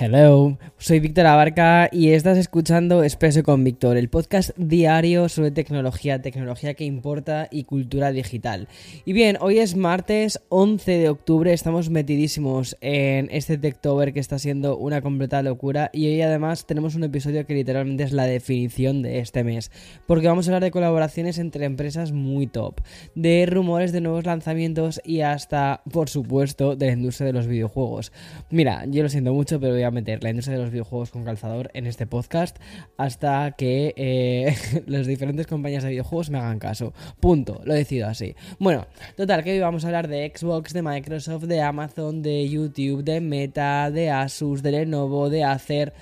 Hello, soy Víctor Abarca y estás escuchando Expreso con Víctor, el podcast diario sobre tecnología, tecnología que importa y cultura digital. Y bien, hoy es martes 11 de octubre, estamos metidísimos en este Techtober que está siendo una completa locura y hoy además tenemos un episodio que literalmente es la definición de este mes, porque vamos a hablar de colaboraciones entre empresas muy top, de rumores de nuevos lanzamientos y hasta, por supuesto, de la industria de los videojuegos. Mira, yo lo siento mucho, pero voy a meter la industria de los videojuegos con calzador en este podcast hasta que eh, las diferentes compañías de videojuegos me hagan caso. Punto, lo decido así. Bueno, total, que hoy vamos a hablar de Xbox, de Microsoft, de Amazon, de YouTube, de Meta, de Asus, de Lenovo, de Acer,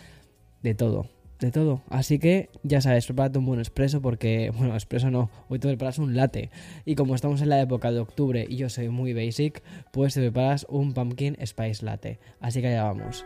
de todo de todo. Así que ya sabes, prepárate un buen expreso porque, bueno, expreso no, hoy te preparas un latte. Y como estamos en la época de octubre y yo soy muy basic, pues te preparas un pumpkin spice latte. Así que allá vamos.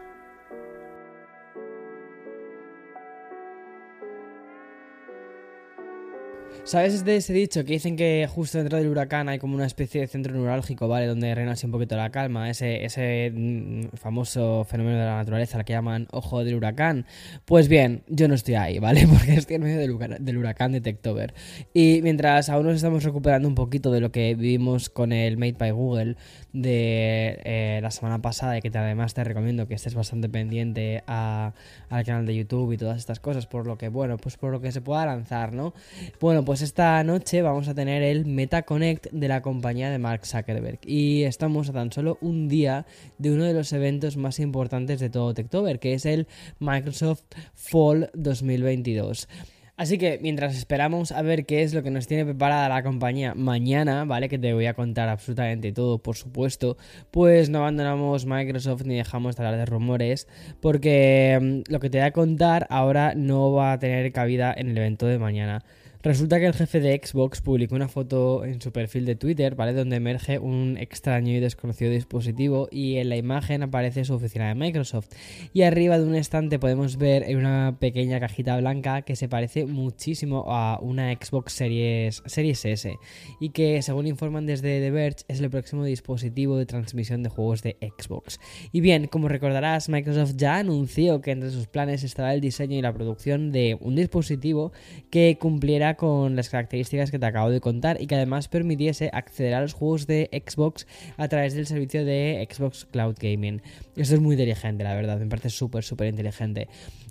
¿Sabes de ese dicho que dicen que justo dentro del huracán hay como una especie de centro neurálgico, ¿vale? Donde reina así un poquito la calma, ese, ese mm, famoso fenómeno de la naturaleza al que llaman ojo del huracán. Pues bien, yo no estoy ahí, ¿vale? Porque estoy en medio del huracán, de Techtober. Y mientras aún nos estamos recuperando un poquito de lo que vivimos con el Made by Google de eh, la semana pasada y que además te recomiendo que estés bastante pendiente al canal de YouTube y todas estas cosas, por lo que, bueno, pues por lo que se pueda lanzar, ¿no? Bueno, esta noche vamos a tener el Meta Connect de la compañía de Mark Zuckerberg y estamos a tan solo un día de uno de los eventos más importantes de todo Techtober, que es el Microsoft Fall 2022. Así que mientras esperamos a ver qué es lo que nos tiene preparada la compañía mañana, ¿vale? Que te voy a contar absolutamente todo, por supuesto, pues no abandonamos Microsoft ni dejamos de hablar de rumores, porque mm, lo que te voy a contar ahora no va a tener cabida en el evento de mañana. Resulta que el jefe de Xbox publicó una foto en su perfil de Twitter, ¿vale? Donde emerge un extraño y desconocido dispositivo y en la imagen aparece su oficina de Microsoft. Y arriba de un estante podemos ver una pequeña cajita blanca que se parece muchísimo a una Xbox Series, Series S y que, según informan desde The Verge, es el próximo dispositivo de transmisión de juegos de Xbox. Y bien, como recordarás, Microsoft ya anunció que entre sus planes estaba el diseño y la producción de un dispositivo que cumpliera con las características que te acabo de contar y que además permitiese acceder a los juegos de Xbox a través del servicio de Xbox Cloud Gaming. Esto es muy inteligente, la verdad, me parece súper, súper inteligente.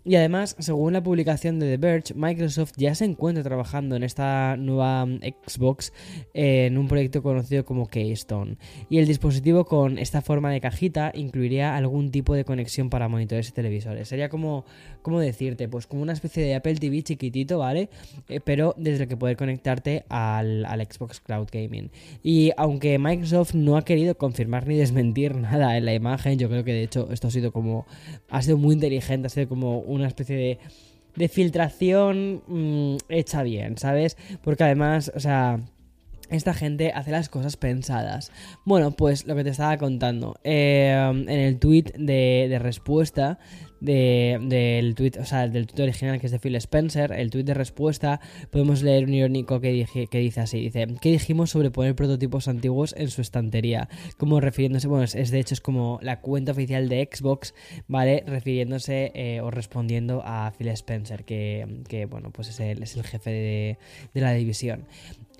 Y además, según la publicación de The Verge, Microsoft ya se encuentra trabajando en esta nueva Xbox en un proyecto conocido como Keystone. Y el dispositivo con esta forma de cajita incluiría algún tipo de conexión para monitores y televisores. Sería como, ¿cómo decirte? Pues como una especie de Apple TV chiquitito, ¿vale? Eh, pero desde el que poder conectarte al, al Xbox Cloud Gaming. Y aunque Microsoft no ha querido confirmar ni desmentir nada en la imagen, yo creo que de hecho esto ha sido como, ha sido muy inteligente, ha sido como una especie de, de filtración mm, hecha bien, ¿sabes? Porque además, o sea... Esta gente hace las cosas pensadas. Bueno, pues lo que te estaba contando. Eh, en el tweet de, de respuesta del tweet, o sea, del tweet original que es de Phil Spencer, el tweet de respuesta, podemos leer un irónico que, que dice así, dice, ¿qué dijimos sobre poner prototipos antiguos en su estantería? Como refiriéndose, bueno, es, de hecho es como la cuenta oficial de Xbox, ¿vale? Refiriéndose eh, o respondiendo a Phil Spencer, que, que bueno, pues es el, es el jefe de, de la división.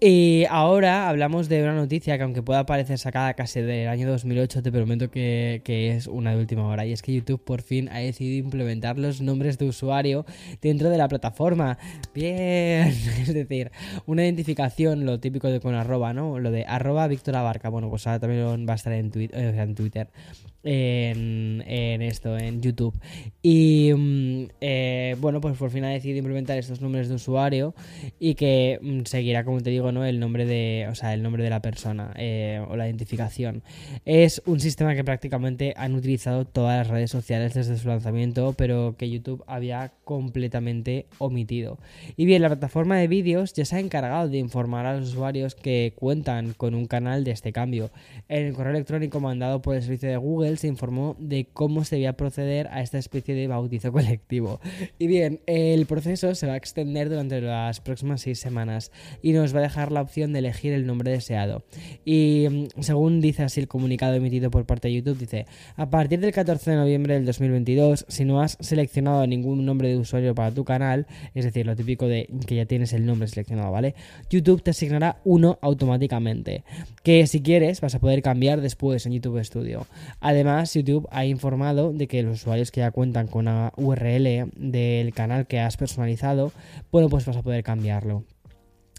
Y ahora hablamos de una noticia que aunque pueda parecer sacada casi del año 2008, te prometo que, que, es una de última hora. Y es que YouTube por fin ha decidido implementar los nombres de usuario dentro de la plataforma. Bien, es decir, una identificación, lo típico de con arroba, ¿no? Lo de arroba Víctor Abarca. Bueno, pues ahora también va a estar en, Twitter, en en, esto, en YouTube. Y mm, eh, bueno, pues por fin ha decidido implementar estos nombres de usuario y que mm, seguirá, como te digo, ¿no? El nombre de. O sea, el nombre de la persona eh, o la identificación. Es un sistema que prácticamente han utilizado todas las redes sociales desde su lanzamiento, pero que YouTube había completamente omitido. Y bien, la plataforma de vídeos ya se ha encargado de informar a los usuarios que cuentan con un canal de este cambio. En el correo electrónico mandado por el servicio de Google se informó de cómo se debía proceder a esta especie de bautizo colectivo. Y bien, el proceso se va a extender durante las próximas seis semanas y nos va a dejar la opción de elegir el nombre deseado. Y mm, según dice así el comunicado emitido por parte de YouTube, dice, a partir del 14 de noviembre del 2022 si no has seleccionado ningún nombre de usuario para tu canal, es decir, lo típico de que ya tienes el nombre seleccionado, ¿vale? YouTube te asignará uno automáticamente, que si quieres vas a poder cambiar después en YouTube Studio. Además, YouTube ha informado de que los usuarios que ya cuentan con una URL del canal que has personalizado, bueno, pues vas a poder cambiarlo.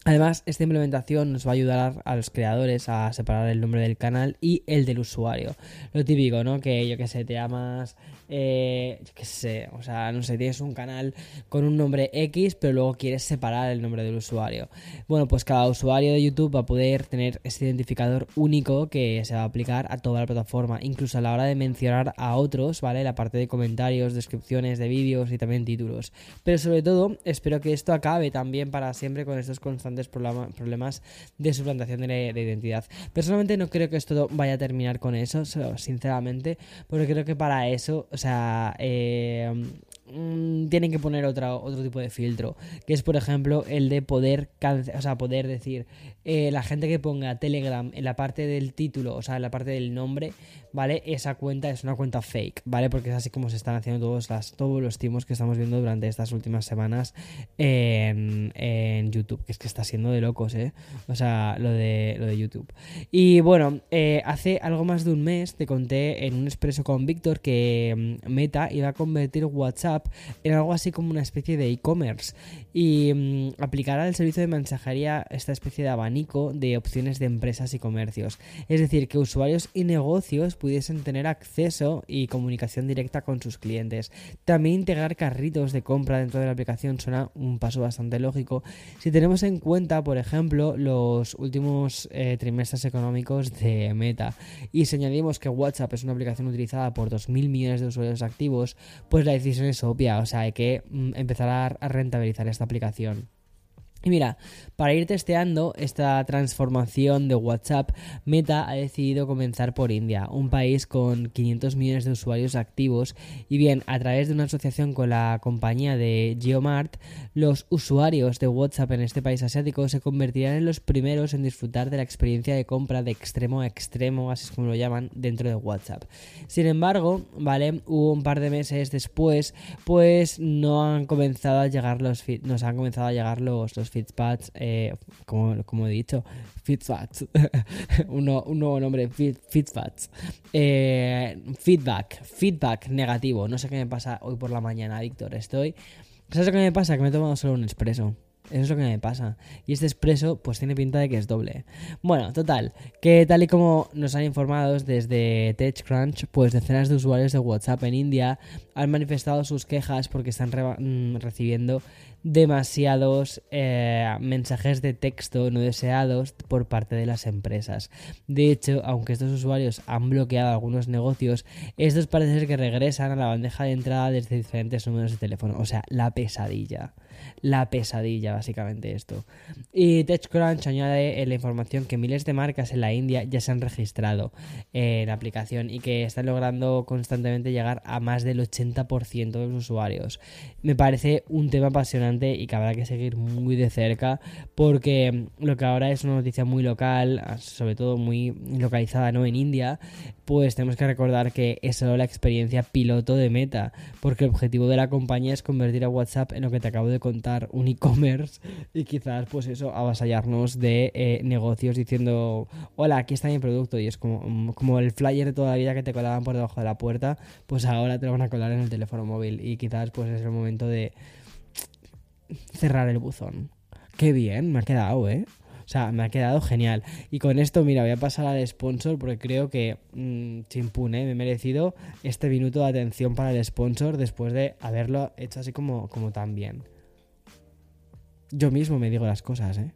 Además, esta implementación nos va a ayudar a los creadores a separar el nombre del canal y el del usuario. Lo típico, ¿no? Que yo que sé, te llamas eh, qué sé, o sea, no sé, tienes un canal con un nombre X, pero luego quieres separar el nombre del usuario. Bueno, pues cada usuario de YouTube va a poder tener este identificador único que se va a aplicar a toda la plataforma, incluso a la hora de mencionar a otros, ¿vale? La parte de comentarios, descripciones de vídeos y también títulos. Pero sobre todo, espero que esto acabe también para siempre con estos constantes problemas de suplantación de, de identidad. Personalmente no creo que esto vaya a terminar con eso, sinceramente, porque creo que para eso, o sea, eh, mm, tienen que poner otra, otro tipo de filtro, que es por ejemplo el de poder, o sea, poder decir, eh, la gente que ponga Telegram en la parte del título, o sea, en la parte del nombre, ¿vale? Esa cuenta es una cuenta fake, ¿vale? Porque es así como se están haciendo todos, las, todos los timos que estamos viendo durante estas últimas semanas en, YouTube, que es que está siendo de locos, ¿eh? O sea, lo de, lo de YouTube. Y bueno, eh, hace algo más de un mes te conté en un expreso con Víctor que mm, Meta iba a convertir WhatsApp en algo así como una especie de e-commerce y mm, aplicará el servicio de mensajería esta especie de abanico de opciones de empresas y comercios. Es decir, que usuarios y negocios pudiesen tener acceso y comunicación directa con sus clientes. También integrar carritos de compra dentro de la aplicación suena un paso bastante lógico si tenemos en cuenta, por ejemplo, los últimos eh, trimestres económicos de Meta. Y si añadimos que WhatsApp es una aplicación utilizada por 2.000 millones de usuarios activos, pues la decisión es obvia, o sea, hay que mm, empezar a rentabilizar esta aplicación. Y mira, para ir testeando esta transformación de WhatsApp, Meta ha decidido comenzar por India, un país con 500 millones de usuarios activos. Y bien, a través de una asociación con la compañía de Geomart, los usuarios de WhatsApp en este país asiático se convertirán en los primeros en disfrutar de la experiencia de compra de extremo a extremo, así es como lo llaman, dentro de WhatsApp. Sin embargo, ¿vale? Hubo un par de meses después, pues no han comenzado a llegar los nos han comenzado a llegar los, los Fitzpads, eh, como, he dicho, Fitzpads, un, nuevo nombre, Fitzpads. Eh, feedback, feedback negativo. No sé qué me pasa hoy por la mañana, Víctor. Estoy. ¿Sabes lo que me pasa? Que me he tomado solo un expreso. Eso es lo que me pasa. Y este expreso, pues tiene pinta de que es doble. Bueno, total, que tal y como nos han informado desde TechCrunch, pues decenas de usuarios de WhatsApp en India han manifestado sus quejas porque están mm, recibiendo demasiados eh, mensajes de texto no deseados por parte de las empresas. De hecho, aunque estos usuarios han bloqueado algunos negocios, estos parece ser que regresan a la bandeja de entrada desde diferentes números de teléfono. O sea, la pesadilla la pesadilla, básicamente esto. Y TechCrunch añade la información que miles de marcas en la India ya se han registrado en la aplicación y que están logrando constantemente llegar a más del 80% de los usuarios. Me parece un tema apasionante y que habrá que seguir muy de cerca porque lo que ahora es una noticia muy local, sobre todo muy localizada ¿no? en India, pues tenemos que recordar que es solo la experiencia piloto de Meta, porque el objetivo de la compañía es convertir a WhatsApp en lo que te acabo de contar, un e-commerce, y quizás pues eso, avasallarnos de eh, negocios diciendo, hola, aquí está mi producto, y es como, como el flyer de toda la vida que te colaban por debajo de la puerta, pues ahora te lo van a colar en el teléfono móvil, y quizás pues es el momento de cerrar el buzón. Qué bien, me ha quedado, ¿eh? O sea, me ha quedado genial. Y con esto, mira, voy a pasar al sponsor porque creo que, mmm, chimpune, me he merecido este minuto de atención para el sponsor después de haberlo hecho así como, como tan bien. Yo mismo me digo las cosas, ¿eh?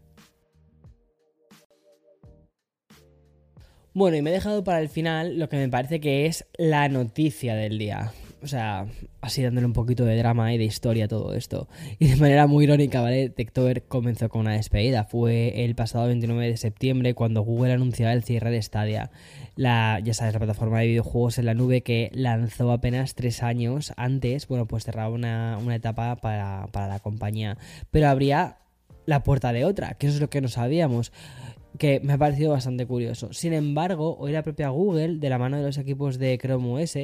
Bueno, y me he dejado para el final lo que me parece que es la noticia del día. O sea, así dándole un poquito de drama y de historia a todo esto. Y de manera muy irónica, ¿vale? Techtober comenzó con una despedida. Fue el pasado 29 de septiembre cuando Google anunció el cierre de Stadia. La, ya sabes, la plataforma de videojuegos en la nube que lanzó apenas tres años antes. Bueno, pues cerraba una, una etapa para, para la compañía. Pero habría la puerta de otra, que eso es lo que no sabíamos. Que me ha parecido bastante curioso. Sin embargo, hoy la propia Google, de la mano de los equipos de Chrome OS,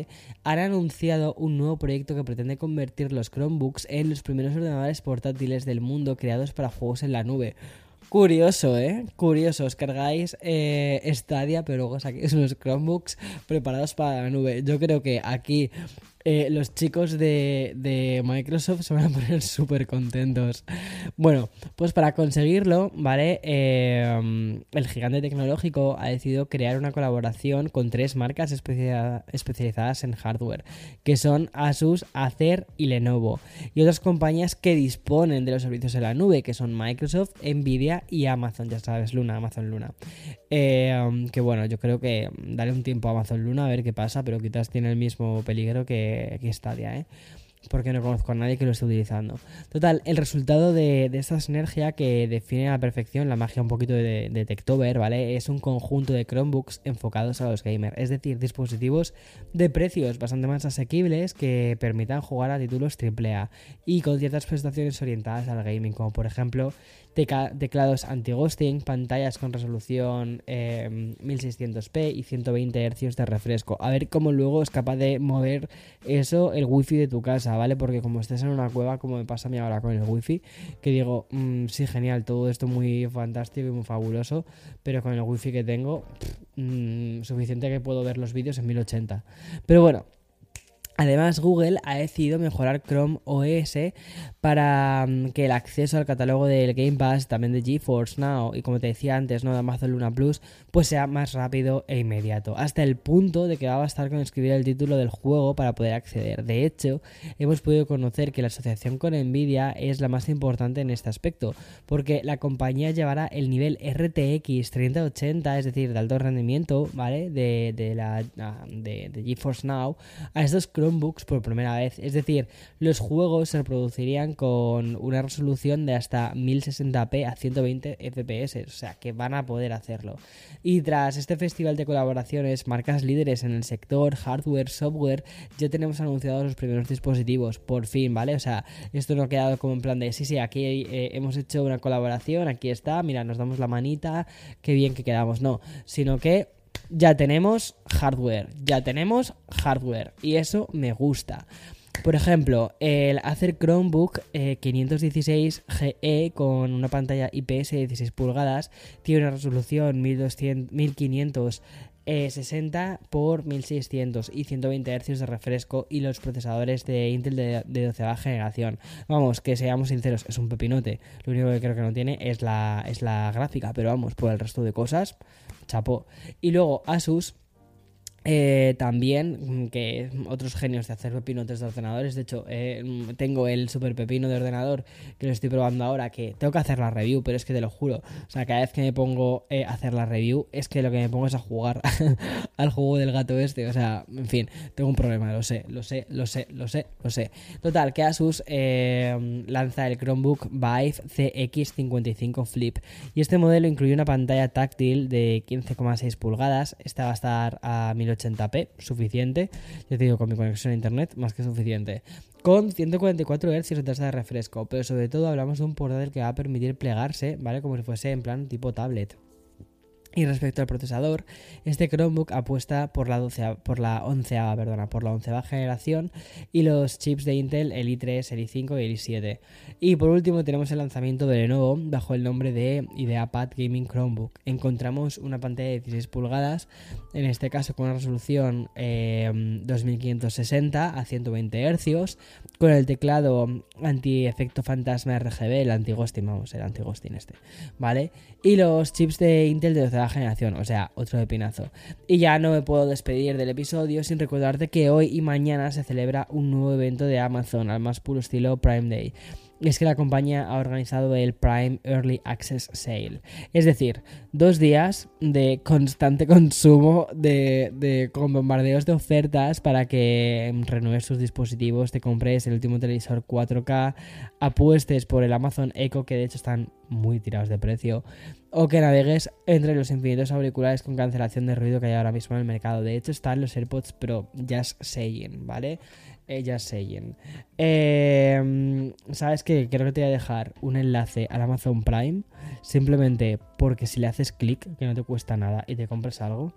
han anunciado un nuevo proyecto que pretende convertir los Chromebooks en los primeros ordenadores portátiles del mundo creados para juegos en la nube. Curioso, ¿eh? Curioso. Os cargáis eh, Stadia, pero luego saquéis unos Chromebooks preparados para la nube. Yo creo que aquí eh, los chicos de, Microsoft se van a poner súper contentos. Bueno, pues para conseguirlo, ¿vale? Eh, el gigante tecnológico ha decidido crear una colaboración con tres marcas especializadas en hardware, que son Asus, Acer y Lenovo, y otras compañías que disponen de los servicios en la nube, que son Microsoft, Nvidia y Amazon, ya sabes, Luna, Amazon Luna. Eh, que bueno, yo creo que daré un tiempo a Amazon Luna a ver qué pasa, pero quizás tiene el mismo peligro que que, Stadia, ¿eh? porque no conozco a nadie que lo esté utilizando. Total, el resultado de, esta sinergia que define a la perfección la magia un poquito de, de ¿vale? Es un conjunto de Chromebooks enfocados a los gamers, es decir, dispositivos de precios bastante más asequibles que permitan jugar a títulos AAA y con ciertas prestaciones orientadas al gaming, como por ejemplo teclados anti-ghosting, pantallas con resolución 1600p em, y 120 Hz de refresco. A ver cómo luego es capaz de mover eso el wifi de tu casa, ¿vale? Porque como estés en una cueva, como me pasa a mí ahora con el wifi, que digo, mm, sí, genial, todo esto muy fantástico y muy fabuloso, pero con el wifi que tengo, mm, suficiente que puedo ver los vídeos en 1080. Pero bueno. Además, Google ha decidido mejorar Chrome OS para mm, que el acceso al catálogo del Game Pass, también de GeForce Now y como te decía antes, ¿no? de Amazon Luna Plus, pues sea más rápido e inmediato, hasta el punto de que va a bastar con escribir el título del juego para poder acceder. De hecho, hemos podido conocer que la asociación con Nvidia es la más importante en este aspecto, porque la compañía llevará el nivel RTX 3080, es decir, de alto rendimiento, ¿vale? De, la de, de GeForce Now a estos Chrome Chromebooks por primera vez. Es decir, los juegos se reproducirían con una resolución de hasta 1060p a 120 fps, o sea que van a poder hacerlo. Y tras este festival de colaboraciones, marcas líderes en el sector hardware, software, ya tenemos anunciados los primeros dispositivos, por fin, ¿vale? O sea, esto no ha quedado como en plan de, sí, sí, aquí eh, hemos hecho una colaboración, aquí está, mira, nos damos la manita, qué bien que quedamos, no, sino que ya tenemos hardware, ya tenemos hardware y eso me gusta. Por ejemplo, el Acer Chromebook 516 eh, GE con una pantalla IPS de 16 pulgadas tiene una resolución 1200, 1500 60 por 1600 y 120 Hz de refresco y los procesadores de Intel de, de 12 generación. Vamos, que seamos sinceros, es un pepinote. Lo único que creo que no tiene es la, es la gráfica, pero vamos, por el resto de cosas, chapó. Y luego Asus eh, también, mm, que otros genios de hacer pepinotes de ordenadores. De hecho, eh, mm, tengo el super pepino de ordenador que lo estoy probando ahora. Que tengo que hacer la review, pero es que te lo juro. O sea, cada vez que me pongo eh, a hacer la review, es que lo que me pongo es a jugar al juego del gato este. O sea, en fin, tengo un problema, lo sé, lo sé, lo sé, lo sé, lo sé. Total, que Asus lanza el Chromebook Vive CX55 Flip. Y este modelo incluye una pantalla táctil de 15,6 pulgadas. Esta va a estar a 1080p, suficiente. Ya te digo, con mi conexión a internet, más que suficiente. Con 144 Hz de tasa de refresco, pero sobre todo hablamos de un portátil que va a permitir plegarse, ¿vale? Como si fuese en plan tipo tablet. Y respecto al procesador, este Chromebook apuesta por la, 12, por la 11, perdona, por la 11 generación y los chips de Intel, el i3, el i5 y el i7. Y por último tenemos el lanzamiento de Lenovo bajo el nombre de IdeaPad Gaming Chromebook. Encontramos una pantalla de 16 pulgadas, en este caso con una resolución 2560 eh, a 120 Hz, con el teclado anti-efecto fantasma RGB, el anti-ghosting, vamos, el anti-ghosting este, ¿vale? Y los chips de Intel de 12 generación, o sea, otro de pinazo. Y ya no me puedo despedir del episodio sin recordarte que hoy y mañana se celebra un nuevo evento de Amazon al más puro estilo Prime Day es que la compañía ha organizado el Prime Early Access Sale. Es decir, dos días de constante consumo de, con bombardeos de ofertas para que renueves tus dispositivos, te compres el último televisor 4K, apuestes por el Amazon Echo, que de hecho están muy tirados de precio, o que navegues entre los infinitos auriculares con cancelación de ruido que hay ahora mismo en el mercado. De hecho, están los AirPods Pro Just Saying, ¿vale? Eh, Just Saying. Eh, ¿Sabes qué? Creo que te voy a dejar un enlace al Amazon Prime. Simplemente porque si le haces clic, que no te cuesta nada, y te compras algo.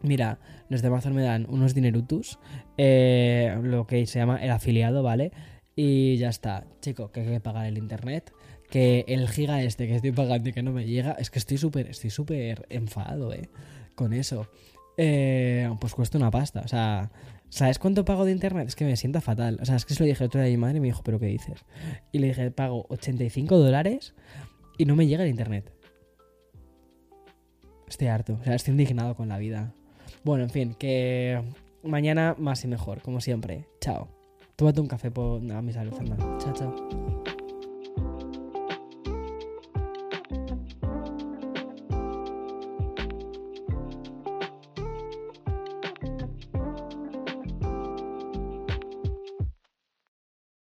Mira, los de Amazon me dan unos dinerutus, eh, lo que se llama el afiliado, ¿vale? Y ya está, chico, que hay que pagar el internet. Que el giga este que estoy pagando y que no me llega, es que estoy súper, estoy súper enfadado, ¿eh? Con eso. Eh, pues cuesta una pasta, o sea, ¿sabes cuánto pago de internet? Es que me sienta fatal. O sea, es que se lo dije otro día a mi madre y me dijo, ¿pero qué dices? Y le dije, pago 85 dólares y no me llega el internet. Estoy harto, o sea, estoy indignado con la vida. Bueno, en fin, que mañana más y mejor, como siempre. Chao. Tómate un café por a mi salud. Chao, chao.